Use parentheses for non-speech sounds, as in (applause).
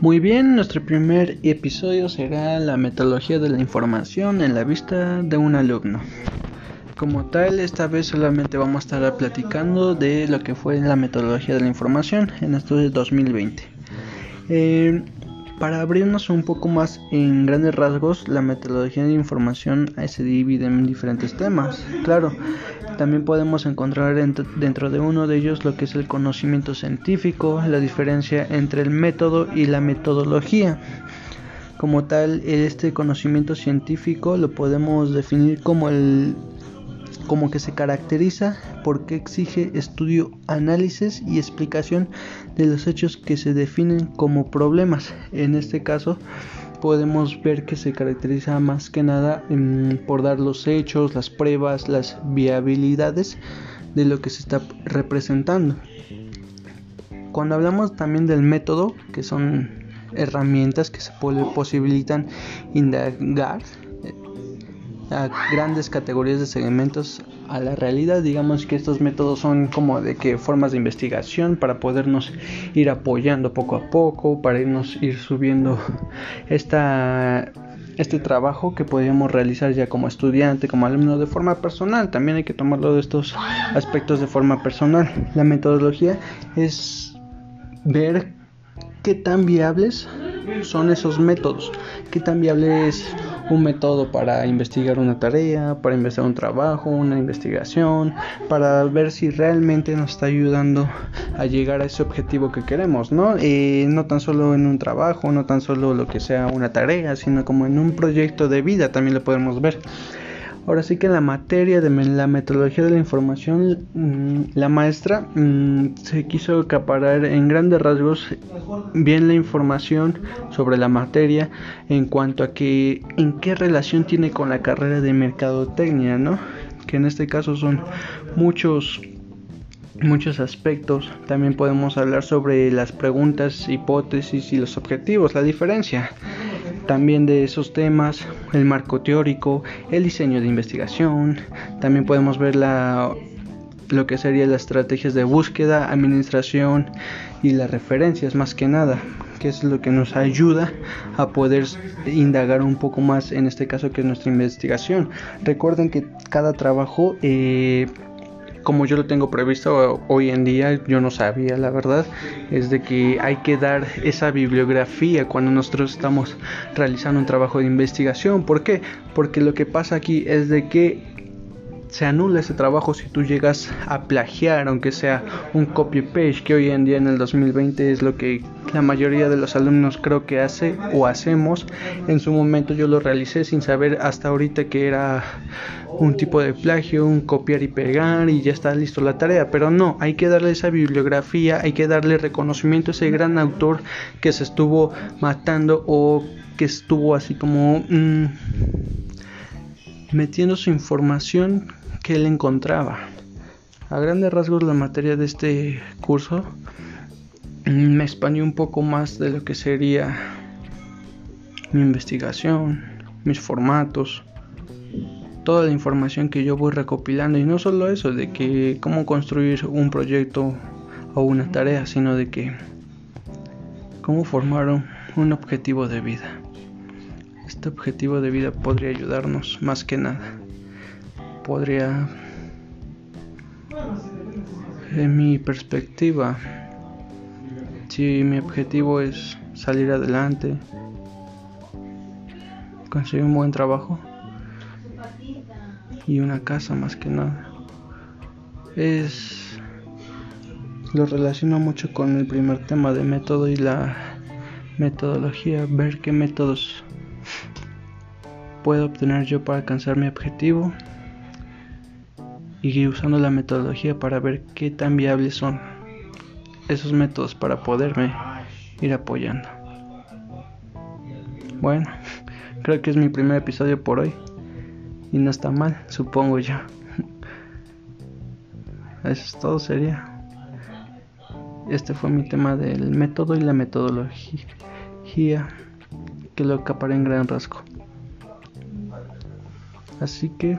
Muy bien, nuestro primer episodio será la metodología de la información en la vista de un alumno. Como tal, esta vez solamente vamos a estar platicando de lo que fue la metodología de la información en de 2020. Eh, para abrirnos un poco más en grandes rasgos, la metodología de información se divide en diferentes temas. Claro, también podemos encontrar dentro de uno de ellos lo que es el conocimiento científico, la diferencia entre el método y la metodología. Como tal, este conocimiento científico lo podemos definir como el como que se caracteriza porque exige estudio, análisis y explicación de los hechos que se definen como problemas. En este caso, podemos ver que se caracteriza más que nada por dar los hechos, las pruebas, las viabilidades de lo que se está representando. Cuando hablamos también del método, que son herramientas que se posibilitan indagar a grandes categorías de segmentos a la realidad. Digamos que estos métodos son como de que formas de investigación para podernos ir apoyando poco a poco, para irnos ir subiendo (laughs) esta este trabajo que podríamos realizar ya como estudiante, como alumno de forma personal. También hay que tomarlo de estos aspectos de forma personal. La metodología es ver qué tan viables son esos métodos, qué tan viable es un método para investigar una tarea, para investigar un trabajo, una investigación, para ver si realmente nos está ayudando a llegar a ese objetivo que queremos, ¿no? Eh, no tan solo en un trabajo, no tan solo lo que sea una tarea, sino como en un proyecto de vida también lo podemos ver. Ahora sí que en la materia de la metodología de la información, mm, la maestra mm, se quiso acaparar en grandes rasgos bien la información sobre la materia en cuanto a que en qué relación tiene con la carrera de mercadotecnia, ¿no? Que en este caso son muchos muchos aspectos. También podemos hablar sobre las preguntas, hipótesis y los objetivos, la diferencia también de esos temas, el marco teórico, el diseño de investigación, también podemos ver la, lo que serían las estrategias de búsqueda, administración y las referencias más que nada, que es lo que nos ayuda a poder indagar un poco más en este caso que es nuestra investigación. Recuerden que cada trabajo eh, como yo lo tengo previsto hoy en día, yo no sabía la verdad, es de que hay que dar esa bibliografía cuando nosotros estamos realizando un trabajo de investigación. ¿Por qué? Porque lo que pasa aquí es de que se anula ese trabajo si tú llegas a plagiar, aunque sea un copy page, que hoy en día en el 2020 es lo que la mayoría de los alumnos creo que hace o hacemos. En su momento yo lo realicé sin saber hasta ahorita que era un tipo de plagio, un copiar y pegar y ya está listo la tarea, pero no, hay que darle esa bibliografía, hay que darle reconocimiento a ese gran autor que se estuvo matando o que estuvo así como... Mm, metiendo su información que él encontraba. A grandes rasgos la materia de este curso me expandió un poco más de lo que sería mi investigación, mis formatos, toda la información que yo voy recopilando y no solo eso de que cómo construir un proyecto o una tarea, sino de que cómo formar un objetivo de vida. Este objetivo de vida podría ayudarnos más que nada. Podría, en mi perspectiva, si mi objetivo es salir adelante, conseguir un buen trabajo y una casa más que nada, es lo relaciono mucho con el primer tema de método y la metodología, ver qué métodos puedo obtener yo para alcanzar mi objetivo y usando la metodología para ver qué tan viables son esos métodos para poderme ir apoyando. Bueno, (laughs) creo que es mi primer episodio por hoy y no está mal, supongo yo. (laughs) Eso es todo, sería. Este fue mi tema del método y la metodología que lo acaparé en gran rasgo. Así que